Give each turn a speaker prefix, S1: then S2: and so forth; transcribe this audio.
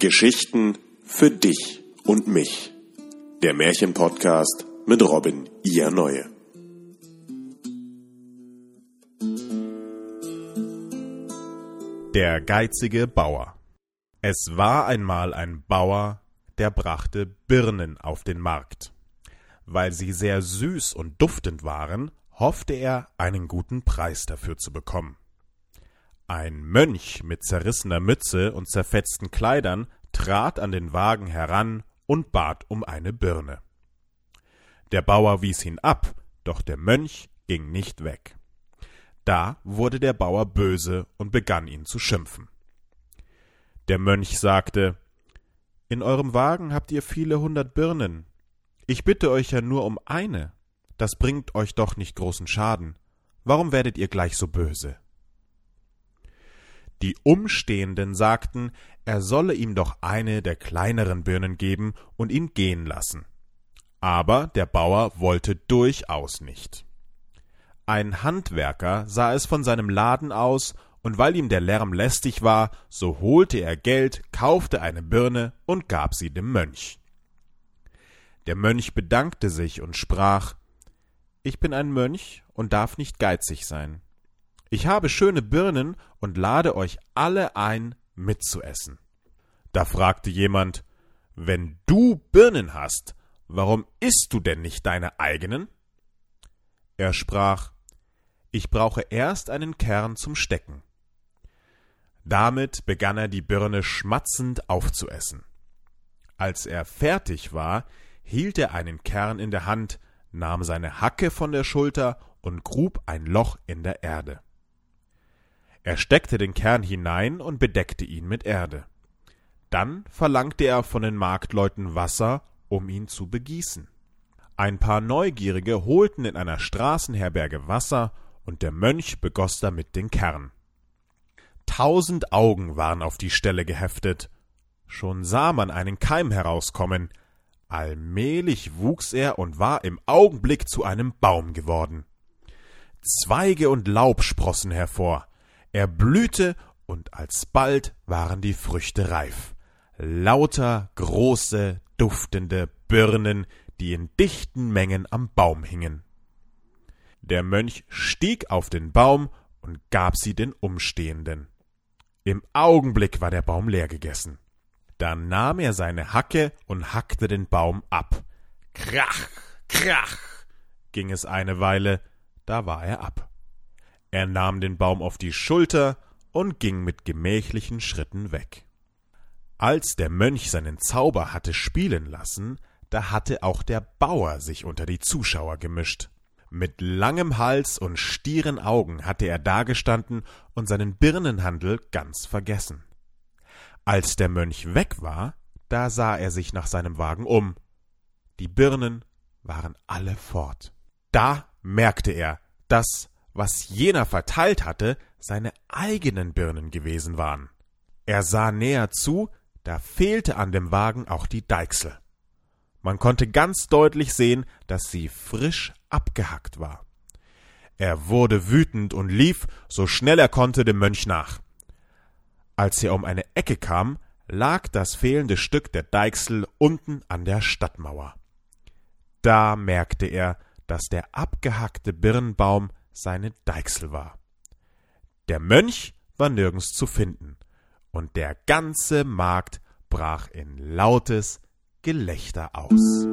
S1: Geschichten für dich und mich. Der Märchenpodcast mit Robin Ia Neue.
S2: Der geizige Bauer. Es war einmal ein Bauer, der brachte Birnen auf den Markt. Weil sie sehr süß und duftend waren, hoffte er, einen guten Preis dafür zu bekommen. Ein Mönch mit zerrissener Mütze und zerfetzten Kleidern trat an den Wagen heran und bat um eine Birne. Der Bauer wies ihn ab, doch der Mönch ging nicht weg. Da wurde der Bauer böse und begann ihn zu schimpfen. Der Mönch sagte In eurem Wagen habt ihr viele hundert Birnen. Ich bitte euch ja nur um eine das bringt euch doch nicht großen Schaden. Warum werdet ihr gleich so böse? Die Umstehenden sagten, er solle ihm doch eine der kleineren Birnen geben und ihn gehen lassen. Aber der Bauer wollte durchaus nicht. Ein Handwerker sah es von seinem Laden aus, und weil ihm der Lärm lästig war, so holte er Geld, kaufte eine Birne und gab sie dem Mönch. Der Mönch bedankte sich und sprach ich bin ein Mönch und darf nicht geizig sein. Ich habe schöne Birnen und lade euch alle ein, mitzuessen. Da fragte jemand, wenn du Birnen hast, warum isst du denn nicht deine eigenen? Er sprach, ich brauche erst einen Kern zum Stecken. Damit begann er die Birne schmatzend aufzuessen. Als er fertig war, hielt er einen Kern in der Hand, nahm seine Hacke von der Schulter und grub ein Loch in der Erde. Er steckte den Kern hinein und bedeckte ihn mit Erde. Dann verlangte er von den Marktleuten Wasser, um ihn zu begießen. Ein paar Neugierige holten in einer Straßenherberge Wasser, und der Mönch begoß damit den Kern. Tausend Augen waren auf die Stelle geheftet. Schon sah man einen Keim herauskommen, Allmählich wuchs er und war im Augenblick zu einem Baum geworden. Zweige und Laub sprossen hervor. Er blühte und alsbald waren die Früchte reif. Lauter große, duftende Birnen, die in dichten Mengen am Baum hingen. Der Mönch stieg auf den Baum und gab sie den Umstehenden. Im Augenblick war der Baum leer gegessen. Dann nahm er seine Hacke und hackte den Baum ab. Krach, krach, ging es eine Weile, da war er ab. Er nahm den Baum auf die Schulter und ging mit gemächlichen Schritten weg. Als der Mönch seinen Zauber hatte spielen lassen, da hatte auch der Bauer sich unter die Zuschauer gemischt. Mit langem Hals und stieren Augen hatte er dagestanden und seinen Birnenhandel ganz vergessen. Als der Mönch weg war, da sah er sich nach seinem Wagen um. Die Birnen waren alle fort. Da merkte er, dass, was jener verteilt hatte, seine eigenen Birnen gewesen waren. Er sah näher zu, da fehlte an dem Wagen auch die Deichsel. Man konnte ganz deutlich sehen, dass sie frisch abgehackt war. Er wurde wütend und lief, so schnell er konnte, dem Mönch nach. Als er um eine Ecke kam, lag das fehlende Stück der Deichsel unten an der Stadtmauer. Da merkte er, dass der abgehackte Birnbaum seine Deichsel war. Der Mönch war nirgends zu finden, und der ganze Markt brach in lautes Gelächter aus.